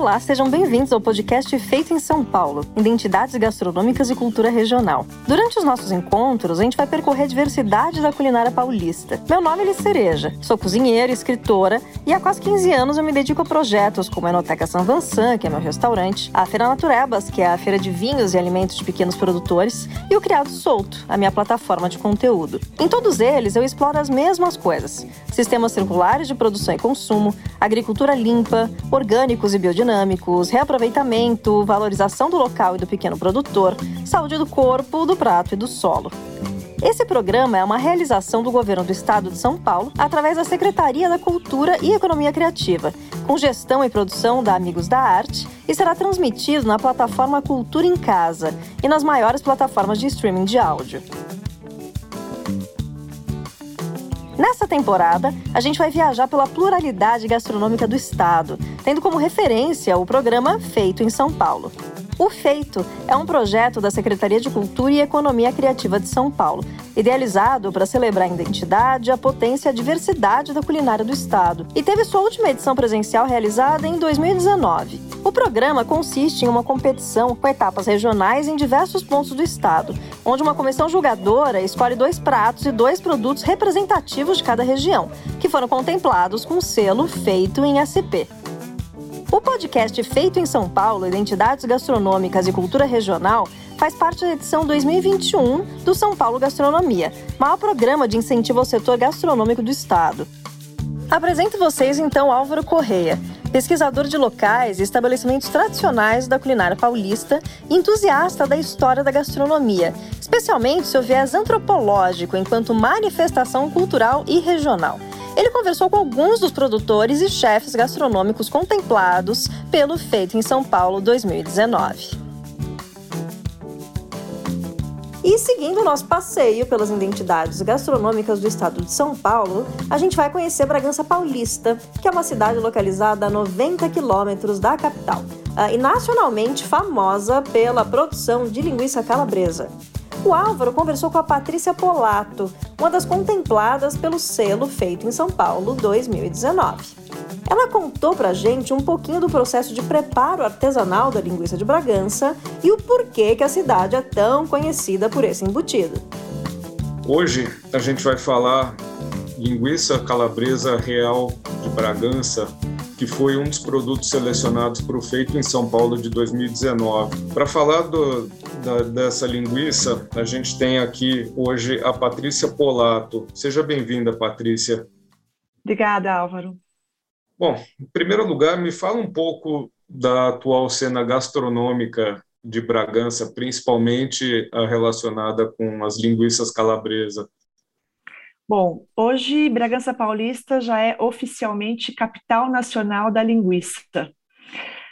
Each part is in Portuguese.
Olá, sejam bem-vindos ao podcast Feito em São Paulo, Identidades Gastronômicas e Cultura Regional. Durante os nossos encontros, a gente vai percorrer a diversidade da culinária paulista. Meu nome é Liz Cereja, sou cozinheira, escritora e há quase 15 anos eu me dedico a projetos como a Enoteca São Vansan, que é meu restaurante, a Feira Naturebas, que é a feira de vinhos e alimentos de pequenos produtores, e o Criado Solto, a minha plataforma de conteúdo. Em todos eles, eu exploro as mesmas coisas: sistemas circulares de produção e consumo, agricultura limpa, orgânicos e biodinâmicos dinâmicos, reaproveitamento, valorização do local e do pequeno produtor, saúde do corpo, do prato e do solo. Esse programa é uma realização do governo do estado de São Paulo através da Secretaria da Cultura e Economia Criativa, com gestão e produção da Amigos da Arte e será transmitido na plataforma Cultura em Casa e nas maiores plataformas de streaming de áudio. Nessa temporada, a gente vai viajar pela pluralidade gastronômica do estado, tendo como referência o programa Feito em São Paulo. O Feito é um projeto da Secretaria de Cultura e Economia Criativa de São Paulo, idealizado para celebrar a identidade, a potência e a diversidade da culinária do estado, e teve sua última edição presencial realizada em 2019. O programa consiste em uma competição com etapas regionais em diversos pontos do estado, onde uma comissão julgadora escolhe dois pratos e dois produtos representativos de cada região, que foram contemplados com selo feito em SP. O podcast Feito em São Paulo, Identidades Gastronômicas e Cultura Regional, faz parte da edição 2021 do São Paulo Gastronomia, maior programa de incentivo ao setor gastronômico do estado. Apresento vocês então Álvaro Correia, pesquisador de locais e estabelecimentos tradicionais da culinária paulista e entusiasta da história da gastronomia, especialmente seu viés antropológico enquanto manifestação cultural e regional. Ele conversou com alguns dos produtores e chefes gastronômicos contemplados pelo Feito em São Paulo 2019. E seguindo o nosso passeio pelas identidades gastronômicas do estado de São Paulo, a gente vai conhecer Bragança Paulista, que é uma cidade localizada a 90 quilômetros da capital ah, e nacionalmente famosa pela produção de linguiça calabresa. O Álvaro conversou com a Patrícia Polato, uma das contempladas pelo selo feito em São Paulo 2019. Ela contou pra gente um pouquinho do processo de preparo artesanal da linguiça de Bragança e o porquê que a cidade é tão conhecida por esse embutido. Hoje a gente vai falar linguiça calabresa real de Bragança, que foi um dos produtos selecionados para o Feito em São Paulo de 2019. Para falar do, da, dessa linguiça, a gente tem aqui hoje a Patrícia Polato. Seja bem-vinda, Patrícia. Obrigada, Álvaro. Bom, em primeiro lugar, me fala um pouco da atual cena gastronômica de Bragança, principalmente a relacionada com as linguiças calabresa. Bom, hoje Bragança Paulista já é oficialmente capital nacional da linguiça.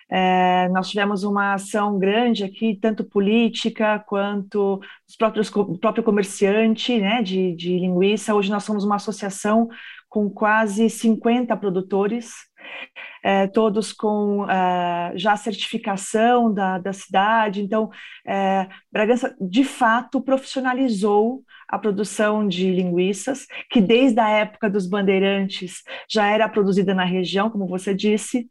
É, nós tivemos uma ação grande aqui, tanto política quanto os próprios, o próprio comerciante né, de, de linguiça. Hoje nós somos uma associação com quase 50 produtores, é, todos com é, já certificação da, da cidade. Então, é, Bragança, de fato, profissionalizou a produção de linguiças, que desde a época dos bandeirantes já era produzida na região, como você disse,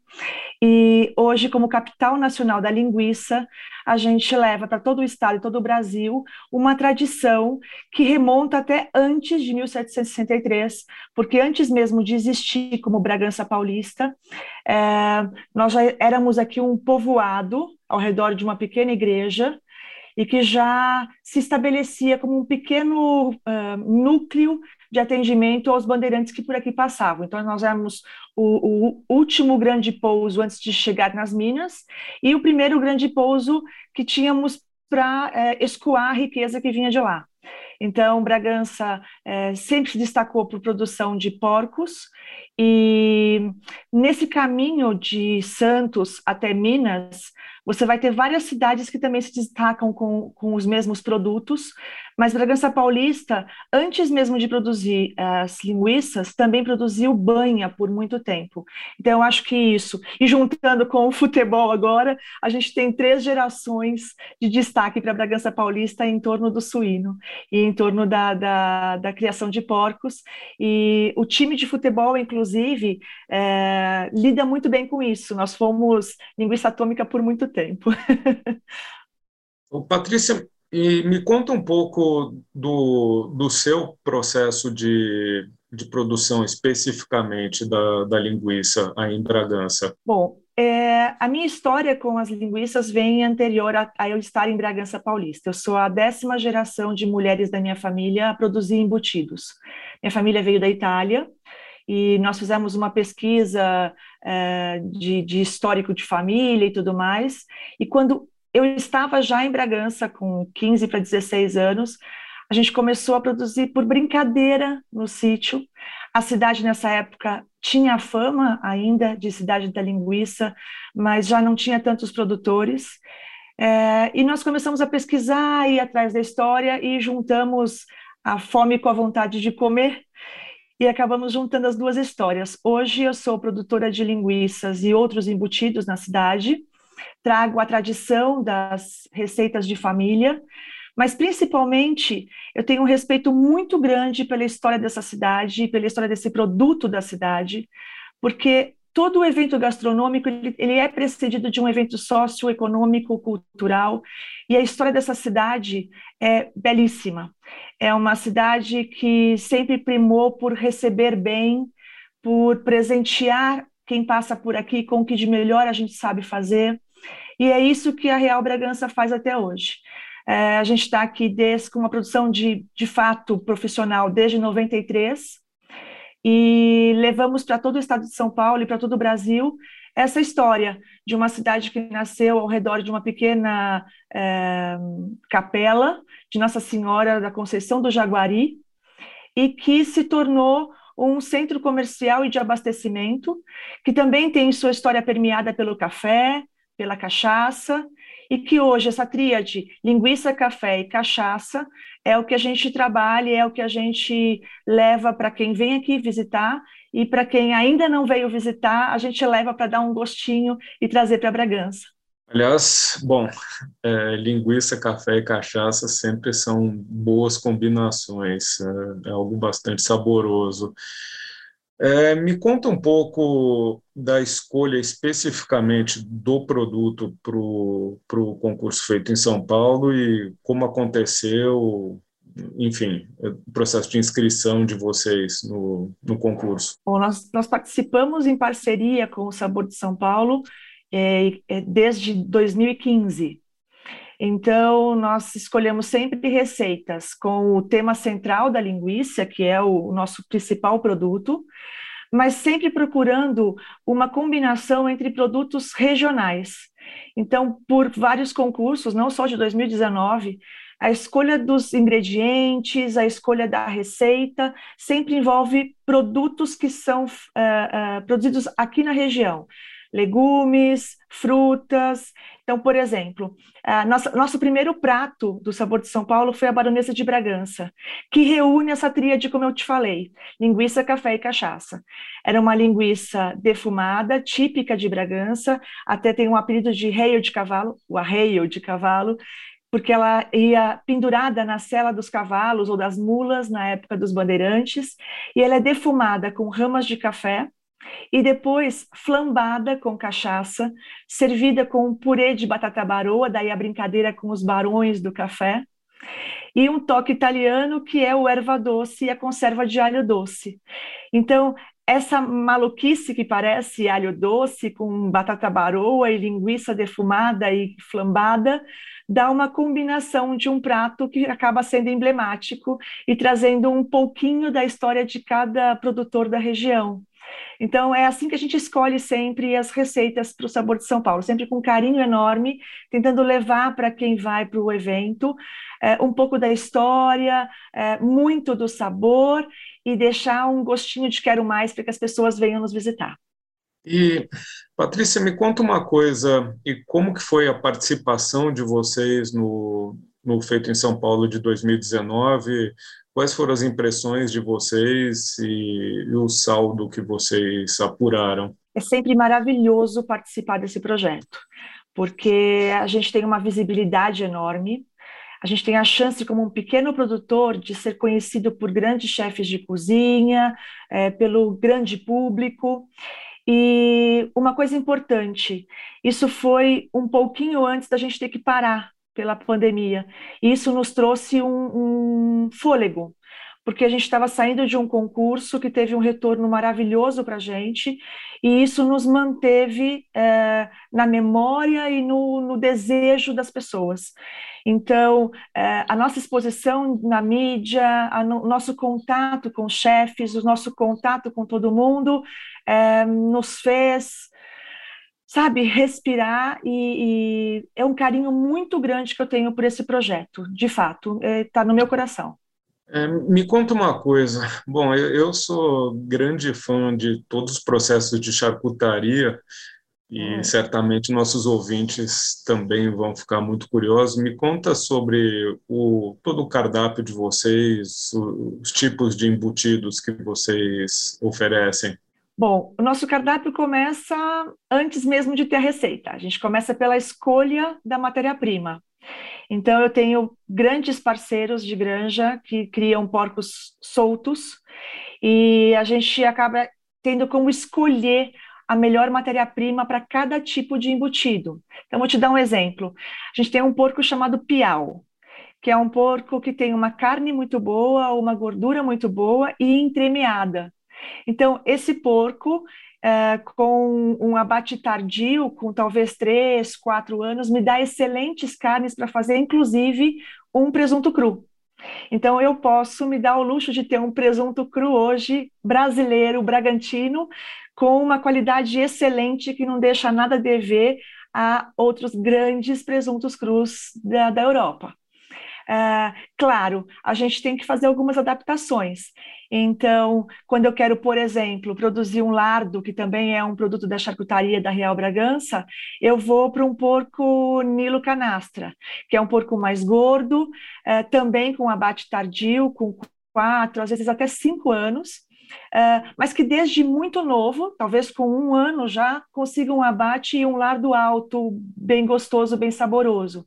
e hoje, como capital nacional da linguiça, a gente leva para todo o estado e todo o Brasil uma tradição que remonta até antes de 1763, porque antes mesmo de existir como Bragança Paulista, é, nós já éramos aqui um povoado ao redor de uma pequena igreja e que já se estabelecia como um pequeno uh, núcleo de atendimento aos bandeirantes que por aqui passavam. Então, nós éramos o, o, último grande pouso antes de chegar nas Minas e o primeiro grande pouso que tínhamos para é, escoar a riqueza que vinha de lá. Então, Bragança sempre se destacou por produção de porcos, e nesse caminho de Santos até Minas, Você vai ter várias cidades que também se destacam com, com os mesmos produtos, mas Bragança Paulista, antes mesmo de produzir as linguiças, também produziu banha por muito tempo. Então, eu acho que isso, e juntando com o futebol agora, a gente tem três gerações de destaque para Bragança Paulista em torno do suíno e em torno da, da, da criação de porcos. E o time de futebol, inclusive, é, lida muito bem com isso. Nós fomos linguiça atômica por muito tempo. Patrícia, e me conta um pouco do, do seu processo de, de produção especificamente da, da linguiça aí em Bragança. Bom, é, a minha história com as linguiças vem anterior a, a, eu estar em Bragança Paulista. Eu sou a décima geração de mulheres da minha família a produzir embutidos. Minha família veio da Itália e nós fizemos uma pesquisa é, de, de histórico de família e tudo mais. E quando eu estava já em Bragança com 15 para 16 anos. A gente começou a produzir por brincadeira no sítio. A cidade nessa época tinha fama ainda de cidade da linguiça, mas já não tinha tantos produtores. É, e nós começamos a pesquisar, ir atrás da história e juntamos a fome com a vontade de comer e acabamos juntando as duas histórias. Hoje eu sou produtora de linguiças e outros embutidos na cidade trago a tradição das receitas de família, mas principalmente eu tenho um respeito muito grande pela história dessa cidade, pela história desse produto da cidade, porque todo evento gastronômico ele, ele, é precedido de um evento socioeconômico, cultural, e a história dessa cidade é belíssima. É uma cidade que sempre primou por receber bem, por presentear quem passa por aqui com o que de melhor a gente sabe fazer. E é isso que a Real Bragança faz até hoje. É, a gente está aqui desde, com uma produção de, de fato profissional desde 93 e levamos para todo o estado de São Paulo e para todo o Brasil essa história de uma cidade que nasceu ao redor de uma pequena é, capela de Nossa Senhora da Conceição do Jaguari e que se tornou um centro comercial e de abastecimento, que também tem sua história permeada pelo café, pela cachaça, e que hoje essa tríade linguiça, café e cachaça é o que a gente trabalha, é o que a gente leva para quem vem aqui visitar e para quem ainda não veio visitar, a gente leva para dar um gostinho e trazer para Bragança. Aliás, bom, é, linguiça, café e cachaça sempre são boas combinações, é, é algo bastante saboroso. É, me conta um pouco da escolha especificamente do produto para o concurso feito em São Paulo e como aconteceu, enfim, o processo de inscrição de vocês no, no concurso. Bom, nós, nós participamos em parceria com o Sabor de São Paulo é, é, desde 2015. Então, nós escolhemos sempre receitas com o tema central da linguiça, que é o nosso principal produto, mas sempre procurando uma combinação entre produtos regionais. Então, por vários concursos, não só de 2019, a escolha dos ingredientes, a escolha da receita, sempre envolve produtos que são uh, uh, produzidos aqui na região legumes, frutas. Então, por exemplo, nosso primeiro prato do Sabor de São Paulo foi a Baronesa de Bragança, que reúne essa tríade, como eu te falei, linguiça, café e cachaça. Era uma linguiça defumada, típica de Bragança, até tem um apelido de reio de cavalo, o arreio de cavalo, porque ela ia pendurada na sela dos cavalos ou das mulas na época dos bandeirantes, e ela é defumada com ramas de café, e depois flambada com cachaça, servida com um purê de batata baroa, daí a brincadeira com os barões do café, e um toque italiano que é o erva doce e a conserva de alho doce. Então, essa maluquice que parece alho doce com batata baroa e linguiça defumada e flambada dá uma combinação de um prato que acaba sendo emblemático e trazendo um pouquinho da história de cada produtor da região. Então, é assim que a gente escolhe sempre as receitas para o Sabor de São Paulo, sempre com carinho enorme, tentando levar para quem vai para o evento é, um pouco da história, é, muito do sabor e deixar um gostinho de quero mais para que as pessoas venham nos visitar. E Patrícia, me conta uma coisa, e como que foi a participação de vocês no, no Feito em São Paulo de 2019? Quais foram as impressões de vocês e, e o saldo que vocês apuraram? É sempre maravilhoso participar desse projeto, porque a gente tem uma visibilidade enorme, a gente tem a chance, como um pequeno produtor, de ser conhecido por grandes chefes de cozinha, é, pelo grande público. E uma coisa importante, isso foi um pouquinho antes da gente ter que parar pela pandemia. E isso nos trouxe um, um fôlego, porque a gente estava saindo de um concurso que teve um retorno maravilhoso para a gente, e isso nos manteve é, na memória e no, no, desejo das pessoas. Então, é, a nossa exposição na mídia, o nosso contato com chefes, o nosso contato com todo mundo, é, nos fez, sabe, respirar e, e, é um carinho muito grande que eu tenho por esse projeto, de fato, está é, no meu coração. É, me conta uma coisa. Bom, eu, eu, sou grande fã de todos os processos de charcutaria e hum. certamente nossos ouvintes também vão ficar muito curiosos. Me conta sobre o, todo o cardápio de vocês, os tipos de embutidos que vocês oferecem. Bom, o nosso cardápio começa antes mesmo de ter a receita. A gente começa pela escolha da matéria-prima. Então, eu tenho grandes parceiros de granja que criam porcos soltos e a gente acaba tendo como escolher a melhor matéria-prima para cada tipo de embutido. Então, vou te dar um exemplo. A gente tem um porco chamado piau, que é um porco que tem uma carne muito boa, uma gordura muito boa e entremeada. Então, esse porco, é, com um abate tardio, com talvez três, quatro anos, me dá excelentes carnes para fazer, inclusive um presunto cru. Então, eu posso me dar o luxo de ter um presunto cru hoje, brasileiro, bragantino, com uma qualidade excelente que não deixa nada a dever a outros grandes presuntos crus da, da Europa. Uh, claro, a gente tem que fazer algumas adaptações. Então, quando eu quero, por exemplo, produzir um lardo, que também é um produto da charcutaria da Real Bragança, eu vou para um porco Nilo Canastra, que é um porco mais gordo, uh, também com abate tardio, com quatro, às vezes até cinco anos, mas que desde muito novo, talvez com um ano já, consiga um abate e um lardo alto, bem gostoso, bem saboroso.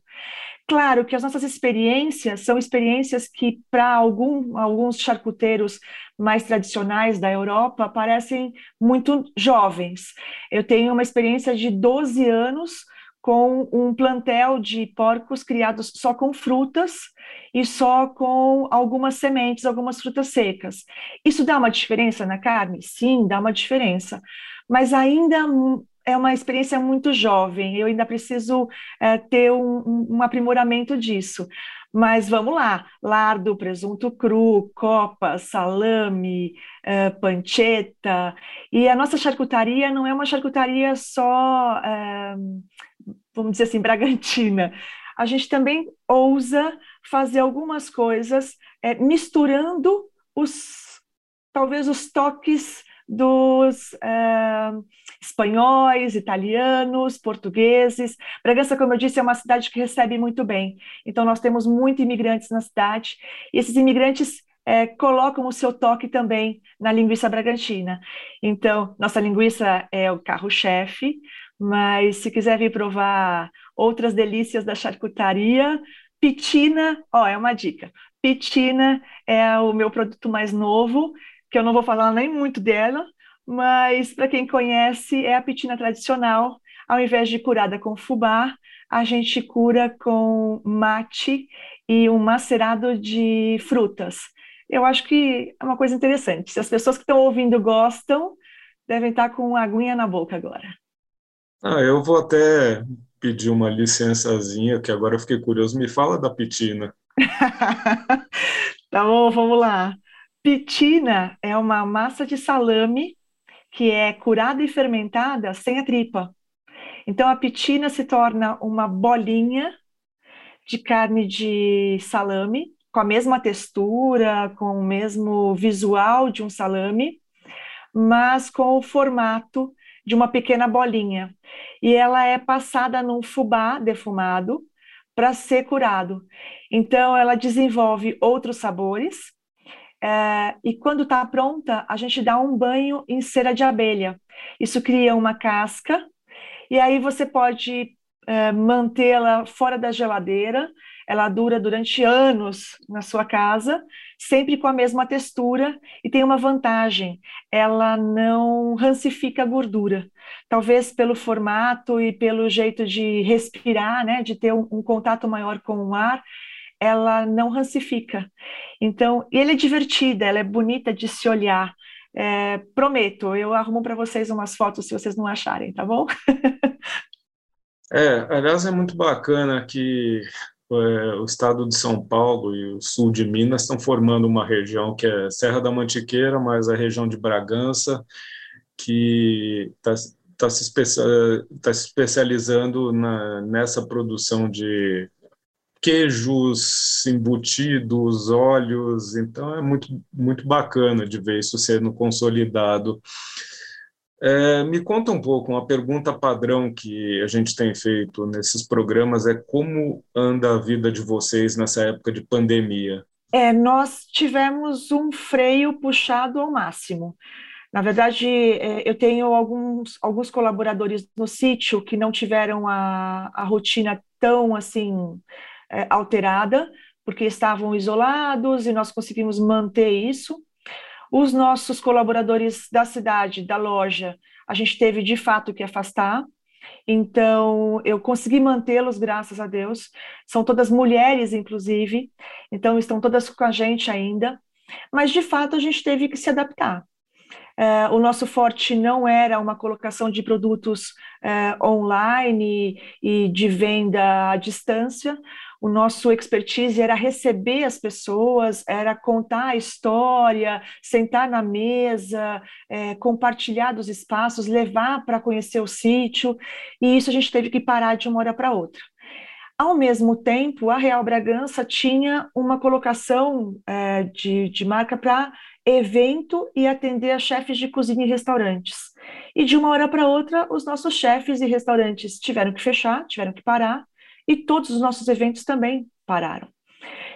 Claro que as nossas experiências são experiências que, para algum, alguns charcuteiros mais tradicionais da Europa, parecem muito jovens. Eu tenho uma experiência de 12 anos com um plantel de porcos criados só com frutas e só com algumas sementes, algumas frutas secas. Isso dá uma diferença na carne? Sim, dá uma diferença. Mas ainda é uma experiência muito jovem, eu ainda preciso é, ter um, um, aprimoramento disso. Mas vamos lá: lardo, presunto cru, copa, salame, é, panceta. E a nossa charcutaria não é uma charcutaria só, é, vamos dizer assim, bragantina. A gente também ousa fazer algumas coisas é, misturando os, talvez, os toques dos uh, espanhóis, italianos, portugueses. Bragança, como eu disse, é uma cidade que recebe muito bem. Então, nós temos muitos imigrantes na cidade, e esses imigrantes é, colocam o seu toque também na linguiça bragantina. Então, nossa linguiça é o carro-chefe, mas se quiser vir provar outras delícias da charcutaria, pitina, ó, é uma dica. Pitina é o meu produto mais novo que eu não vou falar nem muito dela, mas para quem conhece, é a pitina tradicional. Ao invés de curada com fubá, a gente cura com mate e um macerado de frutas. Eu acho que é uma coisa interessante. Se as pessoas que estão ouvindo gostam, devem estar com uma aguinha na boca agora. Ah, eu vou até pedir uma licençazinha, que agora eu fiquei curioso. Me fala da pitina. tá bom, vamos lá. Pitina é uma massa de salame que é curada e fermentada sem a tripa. Então a pitina se torna uma bolinha de carne de salame, com a mesma textura, com o mesmo visual de um salame, mas com o formato de uma pequena bolinha. E ela é passada num fubá defumado para ser curado. Então, ela desenvolve outros sabores. É, e quando está pronta, a gente dá um banho em cera de abelha. Isso cria uma casca, e aí você pode é, mantê-la fora da geladeira. Ela dura durante anos na sua casa, sempre com a mesma textura, e tem uma vantagem: ela não rancifica a gordura. Talvez pelo formato e pelo jeito de respirar, né, de ter um, um contato maior com o ar, ela não rancifica. Então, e ela é divertida, ela é bonita de se olhar. É, prometo, eu arrumo para vocês umas fotos se vocês não acharem, tá bom? é, aliás, é muito bacana que é, o estado de São Paulo e o sul de Minas estão formando uma região que é Serra da Mantiqueira, mas a região de Bragança, que está tá se, especia, tá se especializando na, nessa produção de queijos embutidos, óleos, então é muito, muito bacana de ver isso sendo consolidado. É, me conta um pouco, uma pergunta padrão que a gente tem feito nesses programas é como anda a vida de vocês nessa época de pandemia? É, nós tivemos um freio puxado ao máximo. Na verdade, é, eu tenho alguns, alguns colaboradores no sítio que não tiveram a, a rotina tão assim é, alterada, porque estavam isolados e nós conseguimos manter isso. Os nossos colaboradores da cidade, da loja, a gente teve de fato que afastar. Então, eu consegui mantê-los, graças a Deus. São todas mulheres, inclusive, então estão todas com a gente ainda. Mas, de fato, a gente teve que se adaptar. É, o nosso forte não era uma colocação de produtos é, online e de venda à distância o nosso expertise era receber as pessoas, era contar a história, sentar na mesa, é, compartilhar dos espaços, levar para conhecer o sítio, e isso a gente teve que parar de uma hora para outra. Ao mesmo tempo, a Real Bragança tinha uma colocação é, de, de marca para evento e atender a chefes de cozinha e restaurantes. E de uma hora para outra, os nossos chefes e restaurantes tiveram que fechar, tiveram que parar, e todos os nossos eventos também pararam.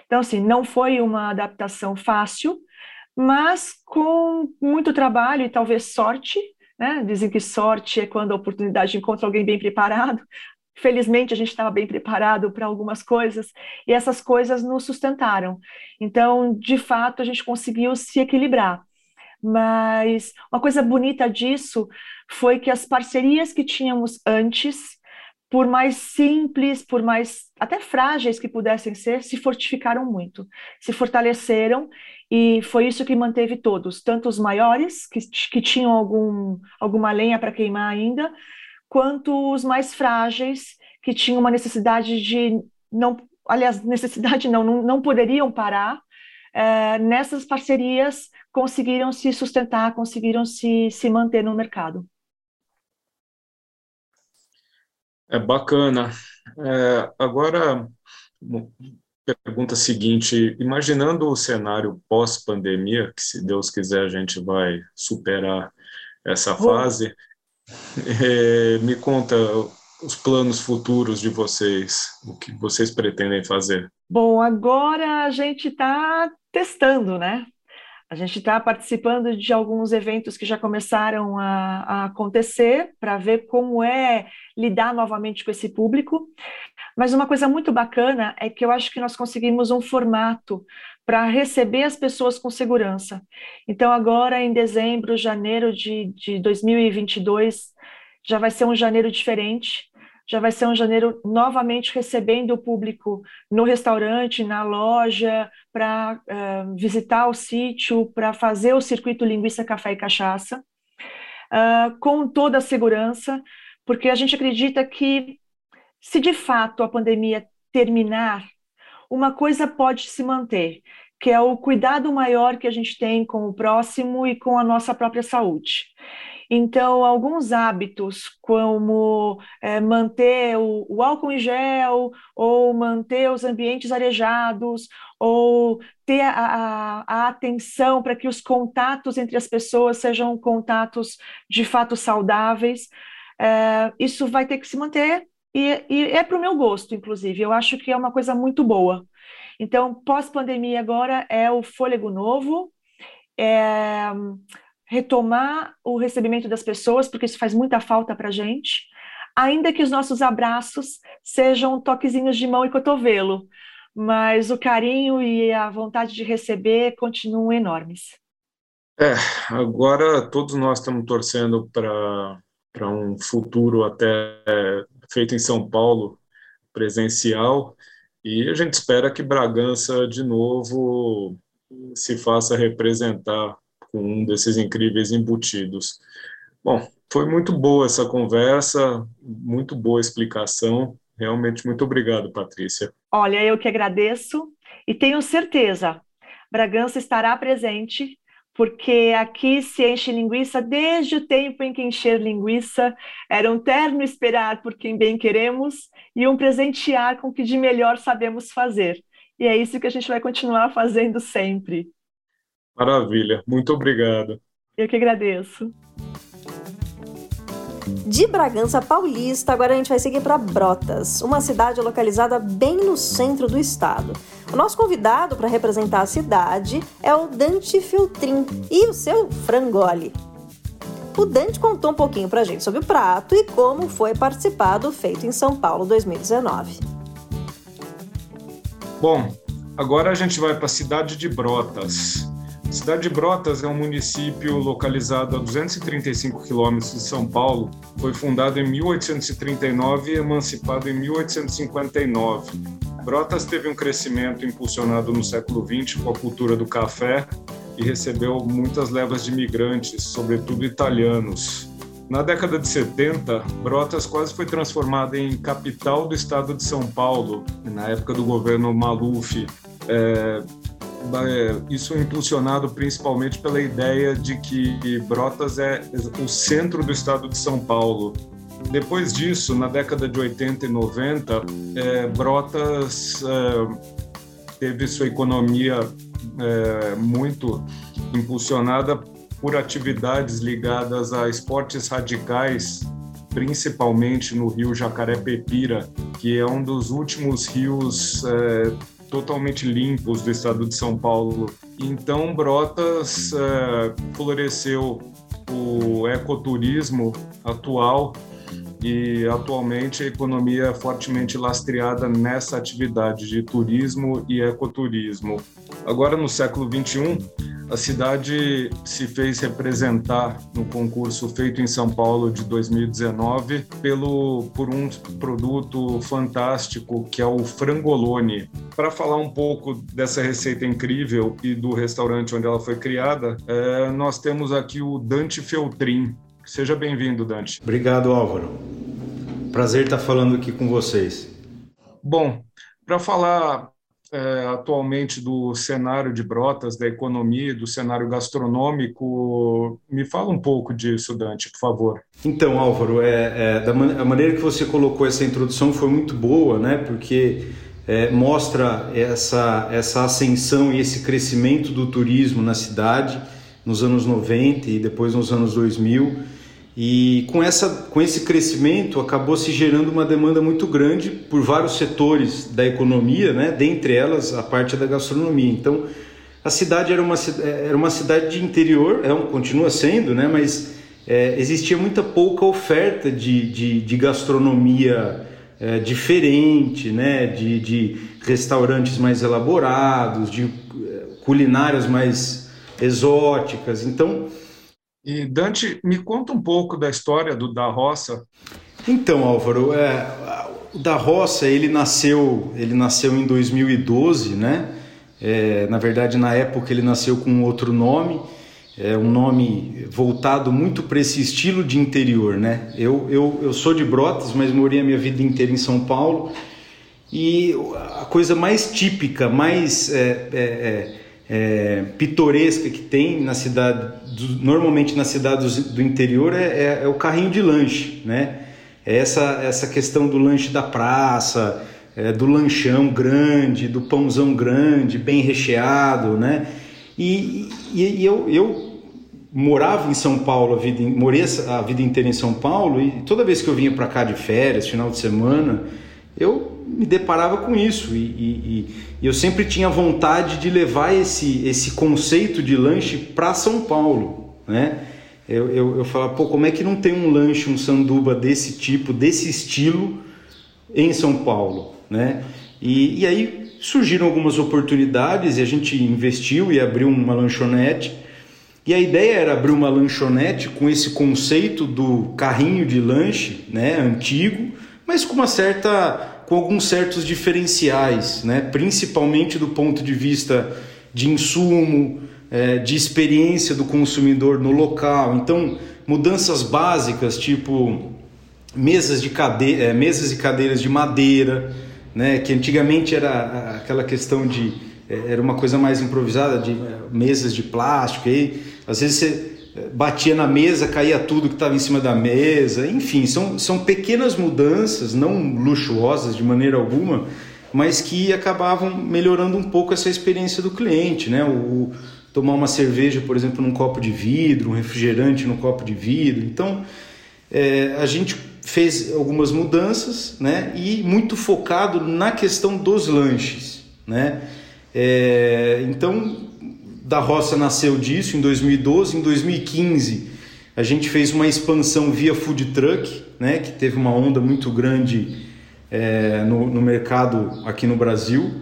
Então, assim, não foi uma adaptação fácil, mas com muito trabalho e talvez sorte, né? Dizem que sorte é quando a oportunidade encontra alguém bem preparado. Felizmente, a gente estava bem preparado para algumas coisas e essas coisas nos sustentaram. Então, de fato, a gente conseguiu se equilibrar. Mas uma coisa bonita disso foi que as parcerias que tínhamos antes por mais simples, por mais até frágeis que pudessem ser, se fortificaram muito, se fortaleceram e foi isso que manteve todos, tanto os maiores que, que tinham algum, alguma lenha para queimar ainda, quanto os mais frágeis que tinham uma necessidade de não, aliás, necessidade não, não, não poderiam parar. É, nessas parcerias conseguiram se sustentar, conseguiram se, se manter no mercado. É bacana. É, agora, pergunta seguinte: imaginando o cenário pós-pandemia, que se Deus quiser a gente vai superar essa fase, é, me conta os planos futuros de vocês, o que vocês pretendem fazer. Bom, agora a gente está testando, né? A gente está participando de alguns eventos que já começaram a, a acontecer para ver como é lidar novamente com esse público. Mas uma coisa muito bacana é que eu acho que nós conseguimos um formato para receber as pessoas com segurança. Então, agora em dezembro, janeiro de, de 2022, já vai ser um janeiro diferente já vai ser um janeiro novamente recebendo o público no restaurante, na loja, para uh, visitar o sítio, para fazer o circuito linguiça, café e cachaça, uh, com toda a segurança, porque a gente acredita que se de fato a pandemia terminar, uma coisa pode se manter, que é o cuidado maior que a gente tem com o próximo e com a nossa própria saúde. Então, alguns hábitos, como é, manter o, o, álcool em gel, ou manter os ambientes arejados, ou ter a, a, a atenção para que os contatos entre as pessoas sejam contatos de fato saudáveis, é, isso vai ter que se manter, e, e é para o meu gosto, inclusive. Eu acho que é uma coisa muito boa. Então, pós-pandemia agora é o fôlego novo, é retomar o recebimento das pessoas, porque isso faz muita falta para a gente, ainda que os nossos abraços sejam toquezinhos de mão e cotovelo, mas o carinho e a vontade de receber continuam enormes. É, agora todos nós estamos torcendo para um futuro até feito em São Paulo, presencial, e a gente espera que Bragança, de novo, se faça representar com um desses incríveis embutidos. Bom, foi muito boa essa conversa, muito boa explicação. Realmente, muito obrigado, Patrícia. Olha, eu que agradeço e tenho certeza, Bragança estará presente, porque aqui se enche linguiça desde o tempo em que encher linguiça era um terno esperar por quem bem queremos e um presentear com o que de melhor sabemos fazer. E é isso que a gente vai continuar fazendo sempre. Maravilha, muito obrigado. Eu que agradeço. De Bragança Paulista, agora a gente vai seguir para Brotas, uma cidade localizada bem no centro do estado. O nosso convidado para representar a cidade é o Dante Filtrin e o seu frangole. O Dante contou um pouquinho para a gente sobre o prato e como foi participar do Feito em São Paulo 2019. Bom, agora a gente vai para a cidade de Brotas. Cidade de Brotas é um município localizado a 235 quilômetros de São Paulo. Foi fundado em 1839 e emancipado em 1859. Brotas teve um crescimento impulsionado no século XX com a cultura do café e recebeu muitas levas de imigrantes, sobretudo italianos. Na década de 70, Brotas quase foi transformada em capital do estado de São Paulo, na época do governo Maluf. É, isso é impulsionado principalmente pela ideia de que Brotas é o centro do estado de São Paulo. Depois disso, na década de 80 e 90, é, Brotas é, teve sua economia é, muito impulsionada por atividades ligadas a esportes radicais, principalmente no rio Jacaré-Pepira, que é um dos últimos rios é, totalmente limpos do estado de São Paulo. Então, Brotas é, floresceu o ecoturismo atual e atualmente a economia é fortemente lastreada nessa atividade de turismo e ecoturismo. Agora, no século 21, a cidade se fez representar no concurso feito em São Paulo de 2019 pelo por um produto fantástico que é o frangolone. Para falar um pouco dessa receita incrível e do restaurante onde ela foi criada, é, nós temos aqui o Dante Feltrin. Seja bem-vindo, Dante. Obrigado, Álvaro. Prazer estar falando aqui com vocês. Bom, para falar é, atualmente do cenário de Brotas, da economia, do cenário gastronômico. Me fala um pouco disso, Dante, por favor. Então, Álvaro, é, é da man a maneira que você colocou essa introdução foi muito boa, né? Porque é, mostra essa, essa ascensão e esse crescimento do turismo na cidade nos anos 90 e depois nos anos 2000 e com, essa, com esse crescimento acabou se gerando uma demanda muito grande por vários setores da economia, né? dentre elas a parte da gastronomia. Então a cidade era uma, era uma cidade de interior, é continua sendo, né? mas é, existia muita pouca oferta de, de, de gastronomia é, diferente, né? de, de restaurantes mais elaborados, de é, culinárias mais exóticas. Então e Dante, me conta um pouco da história do Da Roça. Então, Álvaro, é, o Da Roça ele nasceu, ele nasceu em 2012, né? É, na verdade, na época ele nasceu com outro nome, é um nome voltado muito para esse estilo de interior, né? Eu, eu, eu sou de Brotas, mas morei a minha vida inteira em São Paulo e a coisa mais típica, mais é, é, é pitoresca que tem na cidade, normalmente na cidade do, do interior, é, é, é, o carrinho de lanche, né? É essa, essa questão do lanche da praça, é, do lanchão grande, do pãozão grande, bem recheado, né? E, e, e eu, eu morava em São Paulo, a vida, morei a vida inteira em São Paulo, e toda vez que eu vinha para cá de férias, final de semana, eu me deparava com isso e, e, e, eu sempre tinha vontade de levar esse, esse conceito de lanche para São Paulo, né? Eu, eu, eu falava, pô, como é que não tem um lanche, um sanduba desse tipo, desse estilo em São Paulo, né? E, e aí surgiram algumas oportunidades e a gente investiu e abriu uma lanchonete. E a ideia era abrir uma lanchonete com esse conceito do carrinho de lanche, né, antigo, mas com uma certa com alguns certos diferenciais, né? principalmente do ponto de vista de insumo, é, de experiência do consumidor no local. Então, mudanças básicas, tipo mesas, de cade é, mesas e cadeiras de madeira, né? que antigamente era aquela questão de. É, era uma coisa mais improvisada, de mesas de plástico, aí às vezes você batia na mesa, caía tudo que estava em cima da mesa, enfim, são, são pequenas mudanças, não luxuosas de maneira alguma, mas que acabavam melhorando um pouco essa experiência do cliente, né? O, tomar uma cerveja, por exemplo, num copo de vidro, um refrigerante num copo de vidro. Então, é, a gente fez algumas mudanças, né? E muito focado na questão dos lanches, né? É, então, da roça nasceu disso em 2012. Em 2015, a gente fez uma expansão via food truck, né, que teve uma onda muito grande é, no, no mercado aqui no Brasil.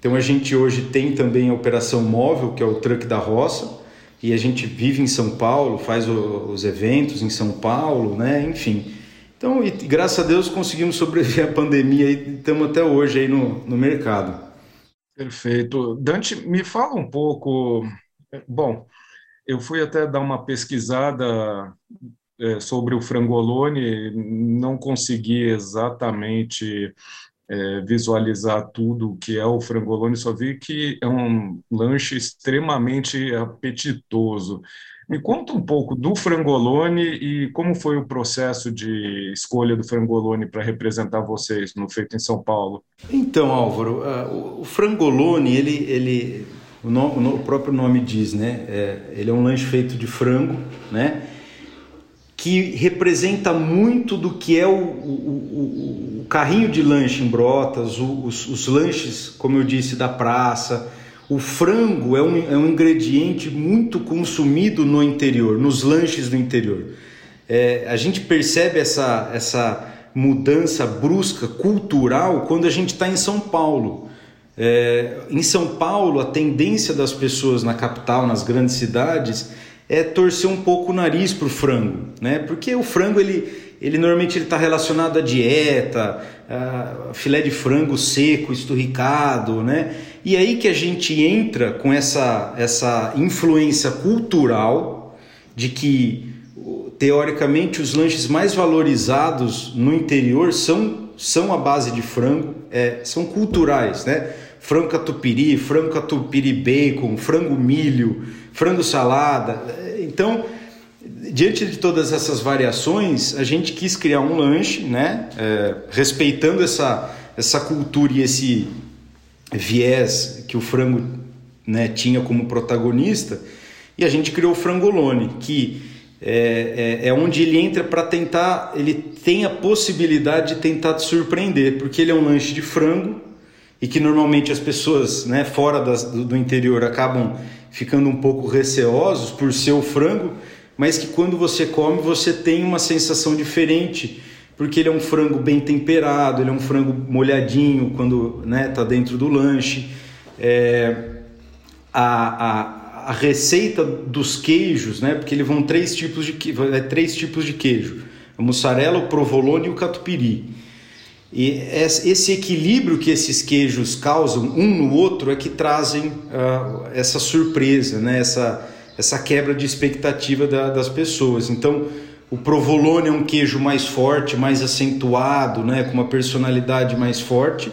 Então a gente hoje tem também a operação móvel, que é o truck da roça, e a gente vive em São Paulo, faz o, os eventos em São Paulo, né? Enfim. Então, e, graças a Deus conseguimos sobreviver à pandemia e estamos até hoje aí no, no mercado. Perfeito. Dante, me fala um pouco. Bom, eu fui até dar uma pesquisada é, sobre o frangolone, não consegui exatamente é, visualizar tudo o que é o frangolone, só vi que é um lanche extremamente apetitoso. Me conta um pouco do frangolone e como foi o processo de escolha do frangolone para representar vocês no Feito em São Paulo. Então, Álvaro, uh, o frangolone, ele, ele o, o, próprio nome diz, né? É, ele é um lanche feito de frango, né? Que representa muito do que é o, o, o carrinho de lanche em Brotas, os, os lanches, como eu disse, da praça o frango é um, é um ingrediente muito consumido no interior, nos lanches do interior. É, a gente percebe essa, essa mudança brusca cultural quando a gente está em São Paulo. É, em São Paulo, a tendência das pessoas na capital, nas grandes cidades, é torcer um pouco o nariz para o frango, né? Porque o frango ele, ele normalmente está relacionado à dieta, a filé de frango seco, esturricado, né? E aí que a gente entra com essa, essa influência cultural de que, teoricamente, os lanches mais valorizados no interior são, são a base de frango, é, são culturais, né? Frango catupiry, frango catupiry bacon, frango milho, frango salada. Então, diante de todas essas variações, a gente quis criar um lanche, né? É, respeitando essa, essa cultura e esse viés que o frango né, tinha como protagonista, e a gente criou o frangolone, que é, é, é onde ele entra para tentar, ele tem a possibilidade de tentar te surpreender, porque ele é um lanche de frango e que normalmente as pessoas né, fora das, do, do interior acabam ficando um pouco receosos por ser o frango, mas que quando você come você tem uma sensação diferente porque ele é um frango bem temperado, ele é um frango molhadinho quando né, tá dentro do lanche. É, a, a, a, receita dos queijos, né, porque eles vão três tipos de é, três tipos de queijo: a mussarela, o provolone e o catupiry. E esse equilíbrio que esses queijos causam um no outro é que trazem uh, essa surpresa, né, essa, essa quebra de expectativa da, das pessoas. Então, o provolone é um queijo mais forte, mais acentuado, né, com uma personalidade mais forte.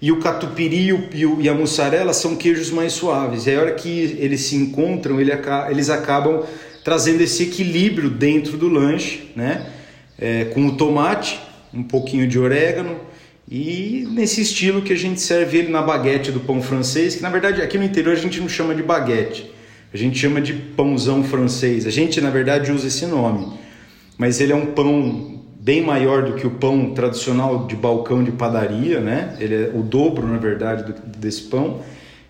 e o catupiry e, a mussarela são queijos mais suaves. E a hora que eles se encontram, ele, eles acabam trazendo esse equilíbrio dentro do lanche, né? É, com o tomate, um pouquinho de orégano e nesse estilo que a gente serve ele na baguete do pão francês, que na verdade aqui no interior a gente não chama de baguete, a gente chama de pãozão francês. A gente na verdade usa esse nome, mas ele é um pão bem maior do que o pão tradicional de balcão de padaria, né? Ele é o dobro, na verdade, do, desse pão.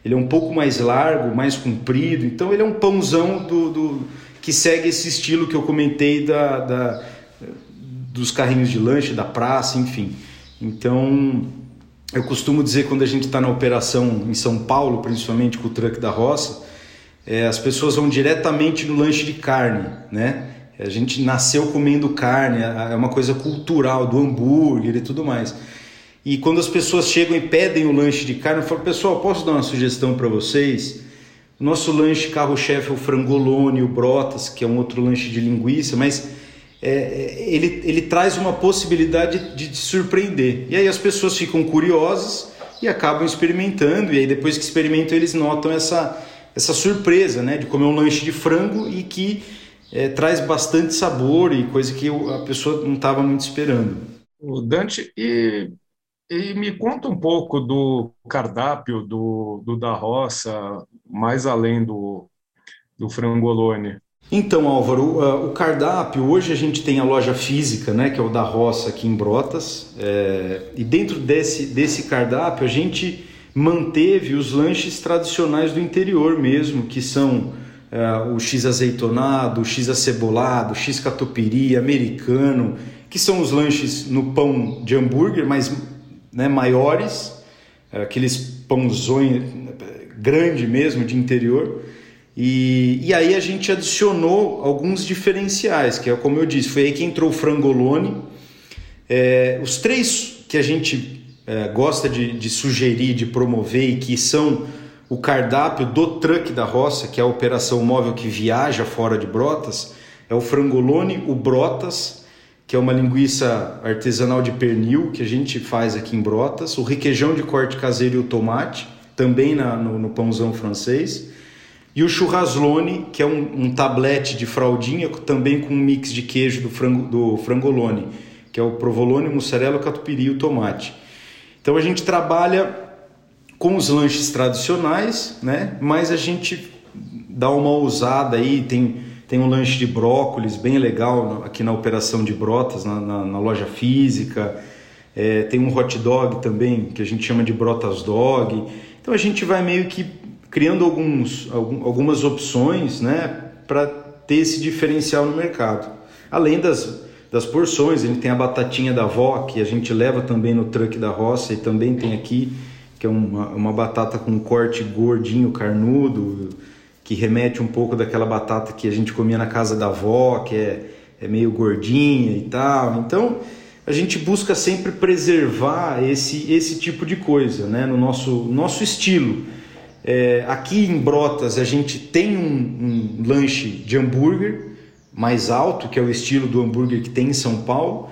Ele é um pouco mais largo, mais comprido. Então ele é um pãozão do, do que segue esse estilo que eu comentei da, da, dos carrinhos de lanche, da praça, enfim. Então eu costumo dizer quando a gente está na operação em São Paulo, principalmente com o truck da roça, é, as pessoas vão diretamente no lanche de carne, né? A gente nasceu comendo carne, é uma coisa cultural do hambúrguer e tudo mais. E quando as pessoas chegam e pedem o lanche de carne, eu falo, pessoal, posso dar uma sugestão para vocês? Nosso lanche carro-chefe é o frangolone, o brotas, que é um outro lanche de linguiça, mas é, é ele, ele traz uma possibilidade de, de surpreender. E aí as pessoas ficam curiosas e acabam experimentando, e aí depois que experimentam eles notam essa, essa surpresa né, de comer um lanche de frango e que é, traz bastante sabor e coisa que a pessoa não estava muito esperando. O Dante, e, e, me conta um pouco do cardápio do, do da roça, mais além do, do frangolone. Então, Álvaro, o, o, cardápio, hoje a gente tem a loja física, né, que é o da roça aqui em Brotas, é, e dentro desse, desse cardápio a gente manteve os lanches tradicionais do interior mesmo, que são uh, o X azeitonado, o X acebolado, o X catupiry, americano, que são os lanches no pão de hambúrguer, mas né, maiores, uh, aqueles pãozões grande mesmo de interior. E, e aí a gente adicionou alguns diferenciais, que é como eu disse, foi aí que entrou o frangolone. É, os três que a gente é, gosta de, de sugerir, de promover e que são o cardápio do truck da roça, que é a operação móvel que viaja fora de Brotas, é o frangolone, o Brotas, que é uma linguiça artesanal de pernil que a gente faz aqui em Brotas, o requeijão de corte caseiro e o tomate, também na, no, no pãozão francês, e o churraslone, que é um, um, tablete de fraldinha, também com um mix de queijo do, frango, do frangolone, que é o provolone, mussarela, catupiry e o tomate. Então a gente trabalha com os lanches tradicionais, né? Mas a gente dá uma ousada aí, tem, tem um lanche de brócolis bem legal aqui na operação de brotas, na, na, na loja física. É, tem um hot dog também, que a gente chama de brotas dog. Então a gente vai meio que criando alguns, algumas opções, né? Para ter esse diferencial no mercado. Além das, das porções, ele tem a batatinha da avó, que a gente leva também no truck da roça e também tem aqui que é uma, uma batata com um corte gordinho, carnudo, que remete um pouco daquela batata que a gente comia na casa da avó, que é, é meio gordinha e tal. Então, a gente busca sempre preservar esse, esse tipo de coisa né? no nosso, nosso estilo. É, aqui em Brotas a gente tem um, um lanche de hambúrguer mais alto, que é o estilo do hambúrguer que tem em São Paulo.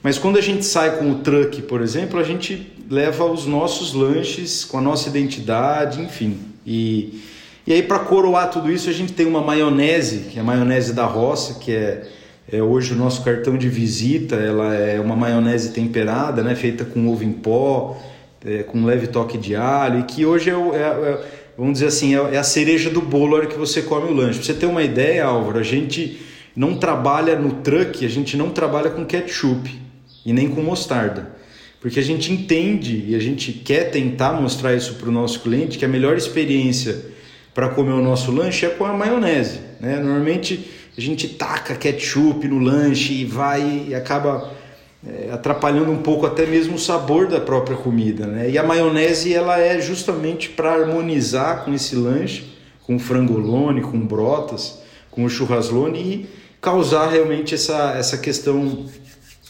Mas quando a gente sai com o truck, por exemplo, a gente leva os nossos lanches com a nossa identidade, enfim. E, e aí, para coroar tudo isso, a gente tem uma maionese, que é a maionese da roça, que é, é hoje o nosso cartão de visita. Ela é uma maionese temperada, né, feita com ovo em pó, é, com um leve toque de alho, e que hoje é, é, é vamos dizer assim, é, é, a cereja do bolo na hora que você come o lanche. Pra você ter uma ideia, Álvaro, a gente não trabalha no truck, a gente não trabalha com ketchup e nem com mostarda. Porque a gente entende e a gente quer tentar mostrar isso para o nosso cliente que a melhor experiência para comer o nosso lanche é com a maionese. Né? Normalmente a gente taca ketchup no lanche e vai e acaba é, atrapalhando um pouco até mesmo o sabor da própria comida. Né? E a maionese ela é justamente para harmonizar com esse lanche, com frangolone, com brotas, com churraslone e causar realmente essa, essa questão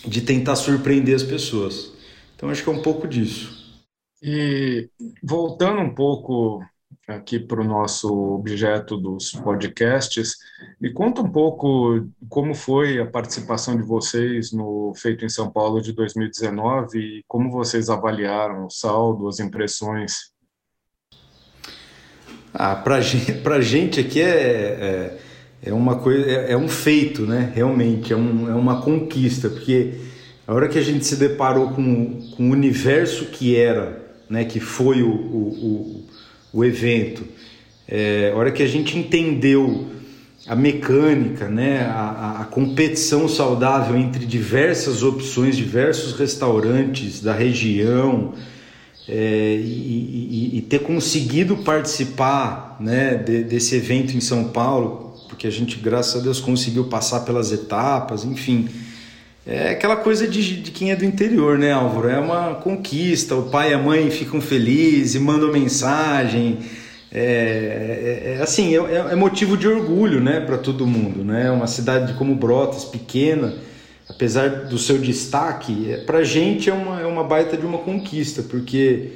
de tentar surpreender as pessoas. Então acho que é um pouco disso. E voltando um pouco aqui para o nosso objeto dos podcasts. Me conta um pouco como foi a participação de vocês no Feito em São Paulo de 2019 e como vocês avaliaram o saldo, as impressões. Ah, para a gente aqui é, é, é uma coisa, é, é, um feito, né? Realmente, é, um, é uma conquista, porque a hora que a gente se deparou com, com o universo que era, né, que foi o, o, o, o evento, é, a hora que a gente entendeu a mecânica, né, a, a, competição saudável entre diversas opções, diversos restaurantes da região, é, e, e, e, ter conseguido participar né, de, desse evento em São Paulo, porque a gente, graças a Deus, conseguiu passar pelas etapas, enfim. É aquela coisa de, de quem é do interior, né, Álvaro? É uma conquista, o pai e a mãe ficam felizes, mandam mensagem. É, é, é assim, é, é, motivo de orgulho né, para todo mundo. Né? Uma cidade como Brotas, pequena, apesar do seu destaque, é, para a gente é uma, é uma baita de uma conquista, porque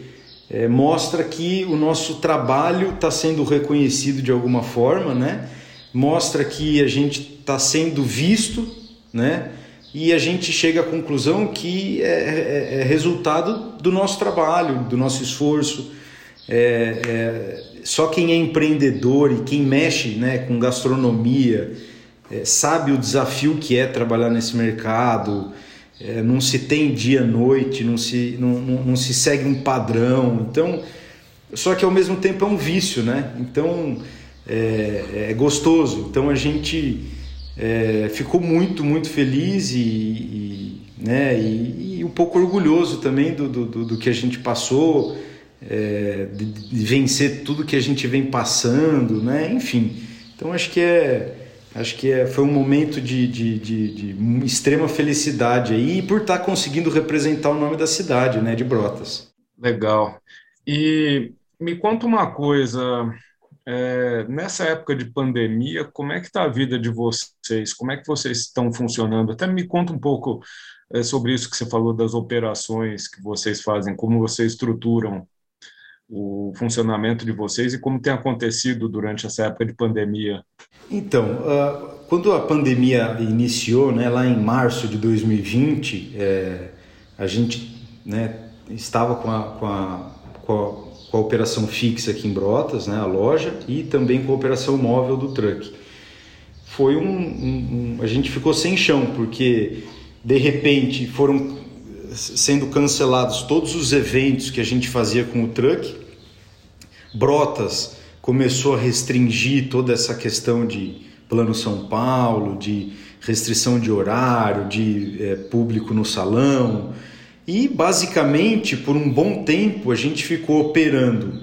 é, mostra que o nosso trabalho está sendo reconhecido de alguma forma, né? Mostra que a gente está sendo visto, né? e a gente chega à conclusão que é, é, é resultado do nosso trabalho, do nosso esforço. É, é, só quem é empreendedor e quem mexe né, com gastronomia é, sabe o desafio que é trabalhar nesse mercado. É, não se tem dia noite, não se, não, não, não, se segue um padrão. Então, só que ao mesmo tempo é um vício, né? Então é, é gostoso. Então a gente é, ficou muito, muito feliz e, e né, e, e, um pouco orgulhoso também do, do, do que a gente passou, é, de, de, vencer tudo que a gente vem passando, né? Enfim, então acho que é acho que é, foi um momento de, de, de, de extrema felicidade aí por estar tá conseguindo representar o nome da cidade, né, de Brotas. Legal. E me conta uma coisa, é, nessa época de pandemia, como é que está a vida de vocês? Como é que vocês estão funcionando? Até me conta um pouco é, sobre isso que você falou das operações que vocês fazem, como vocês estruturam o funcionamento de vocês e como tem acontecido durante essa época de pandemia. Então, uh, quando a pandemia iniciou, né, lá em março de 2020, é, a gente né, estava com a, com a, com a com a operação fixa aqui em Brotas, né, a loja, e também com a operação móvel do truck. Foi um, um, um, a gente ficou sem chão porque de repente foram sendo cancelados todos os eventos que a gente fazia com o truck. Brotas começou a restringir toda essa questão de plano São Paulo, de restrição de horário, de é, público no salão. E basicamente, por um bom tempo, a gente ficou operando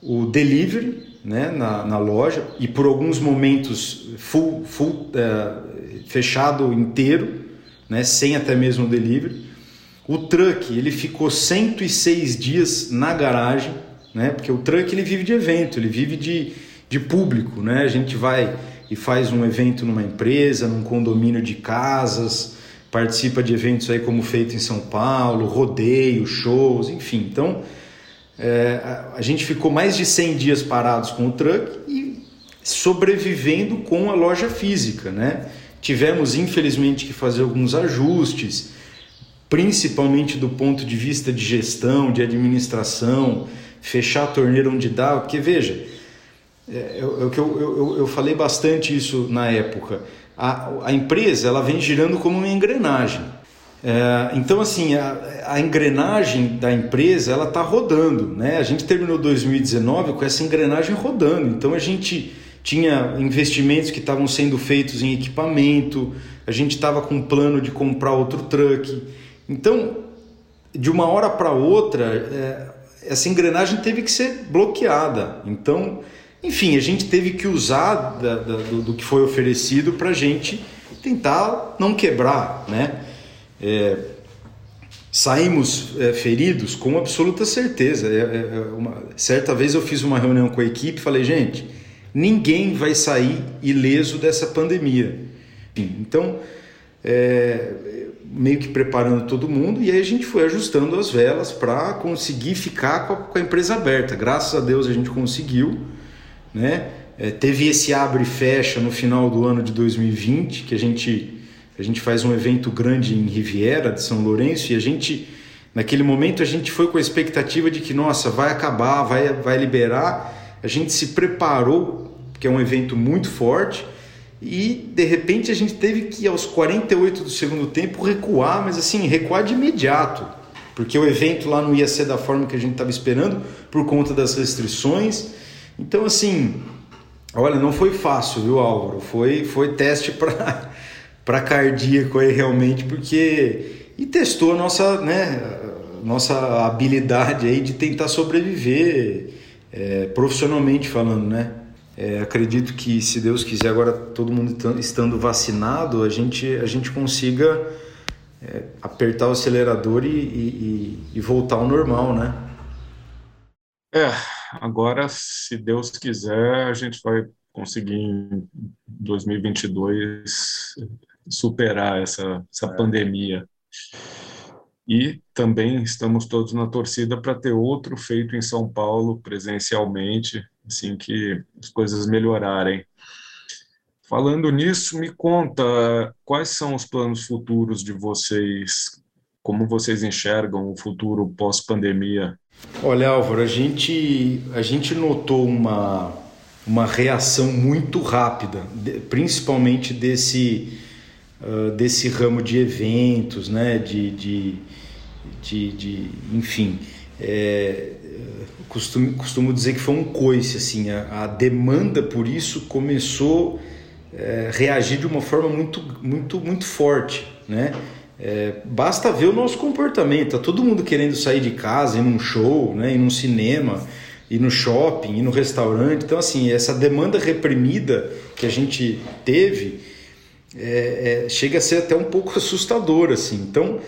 o delivery né, na, na loja e por alguns momentos full, full é, fechado inteiro, né, sem até mesmo delivery. O truck ele ficou 106 dias na garagem, né, porque o truck ele vive de evento, ele vive de, de público. Né? A gente vai e faz um evento numa empresa, num condomínio de casas, participa de eventos aí como feito em São Paulo, rodeio, shows, enfim. Então, é, a gente ficou mais de 100 dias parados com o truck e sobrevivendo com a loja física, né? Tivemos, infelizmente, que fazer alguns ajustes, principalmente do ponto de vista de gestão, de administração, fechar a torneira onde dá, porque veja, é, eu, eu, eu, eu falei bastante isso na época a, a empresa ela vem girando como uma engrenagem. É, então, assim, a, a, engrenagem da empresa ela está rodando. Né? A gente terminou 2019 com essa engrenagem rodando. Então, a gente tinha investimentos que estavam sendo feitos em equipamento, a gente estava com um plano de comprar outro truck. Então, de uma hora para outra, é, essa engrenagem teve que ser bloqueada. Então, enfim, a gente teve que usar da, da, do, do, que foi oferecido para a gente tentar não quebrar, né? É, saímos é, feridos com absoluta certeza. É, é, é uma, certa vez eu fiz uma reunião com a equipe e falei, gente, ninguém vai sair ileso dessa pandemia. Então, é, meio que preparando todo mundo, e aí a gente foi ajustando as velas para conseguir ficar com a, com a, empresa aberta. Graças a Deus a gente conseguiu, né? É, teve esse abre e fecha no final do ano de 2020, que a gente, a gente faz um evento grande em Riviera de São Lourenço, e a gente, naquele momento, a gente foi com a expectativa de que, nossa, vai acabar, vai, vai liberar. A gente se preparou, que é um evento muito forte, e de repente a gente teve que, aos 48 do segundo tempo, recuar, mas assim, recuar de imediato, porque o evento lá não ia ser da forma que a gente estava esperando por conta das restrições. Então, assim, olha, não foi fácil, viu, Álvaro? Foi, foi teste para cardíaco aí realmente, porque. E testou a nossa, né, nossa habilidade aí de tentar sobreviver é, profissionalmente falando, né? É, acredito que, se Deus quiser, agora todo mundo estando vacinado, a gente, a gente consiga é, apertar o acelerador e, e, e, voltar ao normal, né? É, agora, se Deus quiser, a gente vai conseguir em 2022 superar essa, essa é. pandemia. E também estamos todos na torcida para ter outro feito em São Paulo presencialmente, assim que as coisas melhorarem. Falando nisso, me conta quais são os planos futuros de vocês, como vocês enxergam o futuro pós-pandemia? Olha, Álvaro, a gente, a gente notou uma, uma reação muito rápida, principalmente desse, uh, desse ramo de eventos, né? de, de, de, de enfim. É, costumo, costumo dizer que foi um coice, assim, a, a demanda por isso começou a é, reagir de uma forma muito, muito, muito forte, né? É, basta ver o nosso comportamento, tá todo mundo querendo sair de casa, ir num show, né, ir num cinema, ir no shopping, ir no restaurante. Então, assim, essa demanda reprimida que a gente teve é, é, chega a ser até um pouco assustador, assim. Então,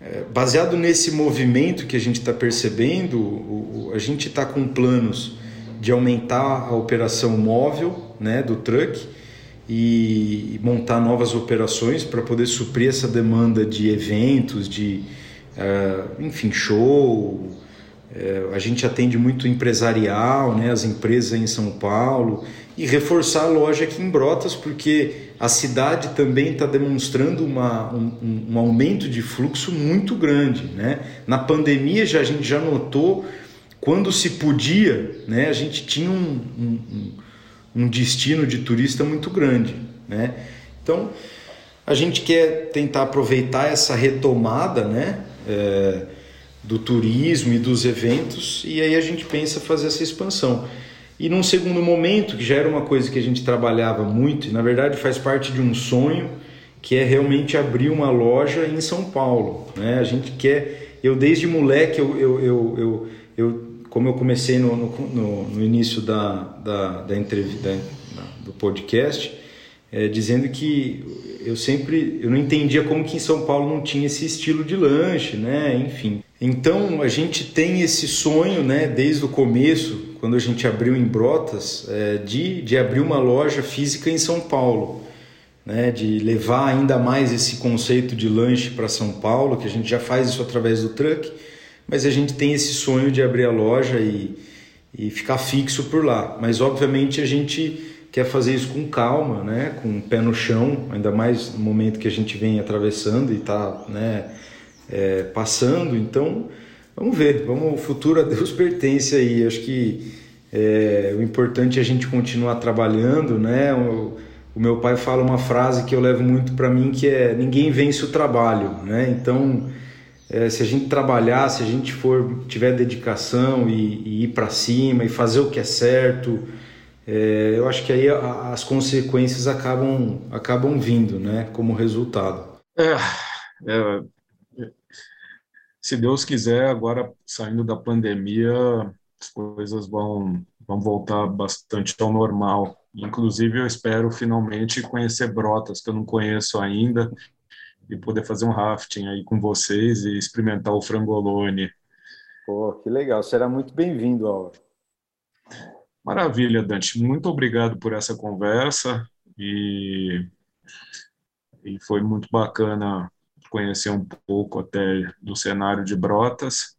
é, baseado nesse movimento que a gente está percebendo, o, o, a gente está com planos de aumentar a operação móvel né, do truck e montar novas operações para poder suprir essa demanda de eventos, de uh, enfim, show. Uh, a gente atende muito empresarial, né, as empresas em São Paulo e reforçar a loja aqui em Brotas, porque a cidade também está demonstrando uma, um, um, aumento de fluxo muito grande. Né? Na pandemia já, a gente já notou, quando se podia, né, a gente tinha um, um, um destino de turista muito grande. Né? Então, a gente quer tentar aproveitar essa retomada né, é, do turismo e dos eventos, e aí a gente pensa fazer essa expansão. E num segundo momento, que já era uma coisa que a gente trabalhava muito, e na verdade faz parte de um sonho, que é realmente abrir uma loja em São Paulo. Né? A gente quer. Eu, desde moleque, eu, eu, eu, eu como eu comecei no, no, no início da, da, da entrevista, do podcast, é, dizendo que eu sempre eu não entendia como que em São Paulo não tinha esse estilo de lanche, né? Enfim. Então a gente tem esse sonho, né? Desde o começo quando a gente abriu em Brotas, é, de, de abrir uma loja física em São Paulo, né, de levar ainda mais esse conceito de lanche para São Paulo, que a gente já faz isso através do truck, mas a gente tem esse sonho de abrir a loja e, e ficar fixo por lá. Mas obviamente a gente quer fazer isso com calma, né, com o pé no chão, ainda mais no momento que a gente vem atravessando e está né, é, passando. Então Vamos ver, vamos, o futuro a Deus pertence aí. Acho que é, o importante é a gente continuar trabalhando, né? O, o meu pai fala uma frase que eu levo muito para mim que é ninguém vence o trabalho, né? Então, é, se a gente trabalhar, se a gente for tiver dedicação e, e ir para cima e fazer o que é certo, é, eu acho que aí a, as consequências acabam acabam vindo, né? Como resultado. É, é se Deus quiser, agora saindo da pandemia, as coisas vão, vão voltar bastante ao normal. Inclusive, eu espero finalmente conhecer Brotas, que eu não conheço ainda, e poder fazer um rafting aí com vocês e experimentar o frangolone. Pô, que legal. Será muito bem-vindo, Álvaro. Maravilha, Dante. Muito obrigado por essa conversa e e foi muito bacana conhecer um pouco até do cenário de Brotas.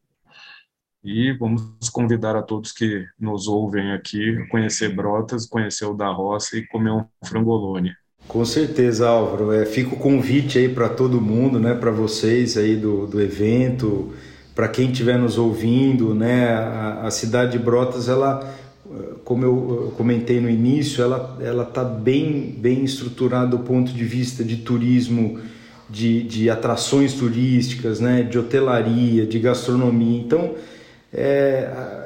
E vamos convidar a todos que nos ouvem aqui a conhecer Brotas, conhecer o da Roça e comer um frangolone. Com certeza, Álvaro. É, fica o convite aí para todo mundo, né, para vocês aí do, do evento, para quem estiver nos ouvindo, né, a, a, cidade de Brotas, ela, como eu comentei no início, ela ela está bem bem estruturada do ponto de vista de turismo, de, de atrações turísticas, né, de hotelaria, de gastronomia. Então, é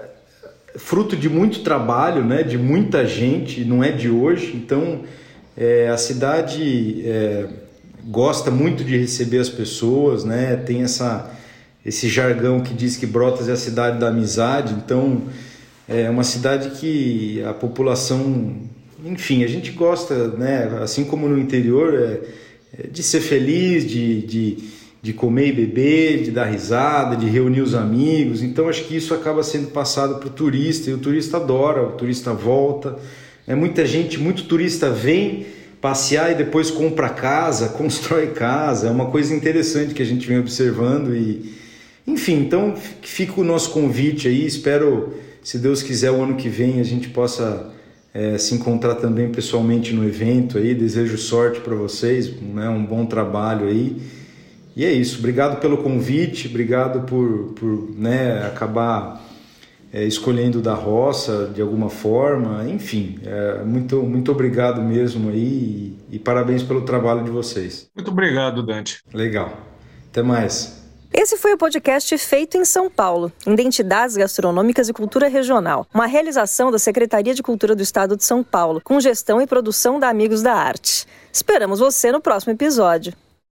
fruto de muito trabalho, né, de muita gente, não é de hoje. Então é, a cidade é, gosta muito de receber as pessoas, né? Tem essa esse jargão que diz que Brotas é a cidade da amizade. Então é uma cidade que a população, enfim, a gente gosta, né? Assim como no interior, é, é de ser feliz, de, de, de comer e beber, de dar risada, de reunir os amigos. Então acho que isso acaba sendo passado para o turista e o turista adora, o turista volta. É, muita gente, muito turista vem passear e depois compra casa, constrói casa. É uma coisa interessante que a gente vem observando e enfim, então fica o nosso convite aí. Espero, se Deus quiser, o ano que vem a gente possa é, se encontrar também pessoalmente no evento aí. Desejo sorte para vocês, né? um bom trabalho aí. E é isso. Obrigado pelo convite, obrigado por, por né, acabar é, escolhendo da roça de alguma forma, enfim, é, muito, muito obrigado mesmo aí e, e parabéns pelo trabalho de vocês. Muito obrigado, Dante. Legal. Até mais. Esse foi o podcast Feito em São Paulo, Identidades Gastronômicas e Cultura Regional, uma realização da Secretaria de Cultura do Estado de São Paulo, com gestão e produção da Amigos da Arte. Esperamos você no próximo episódio.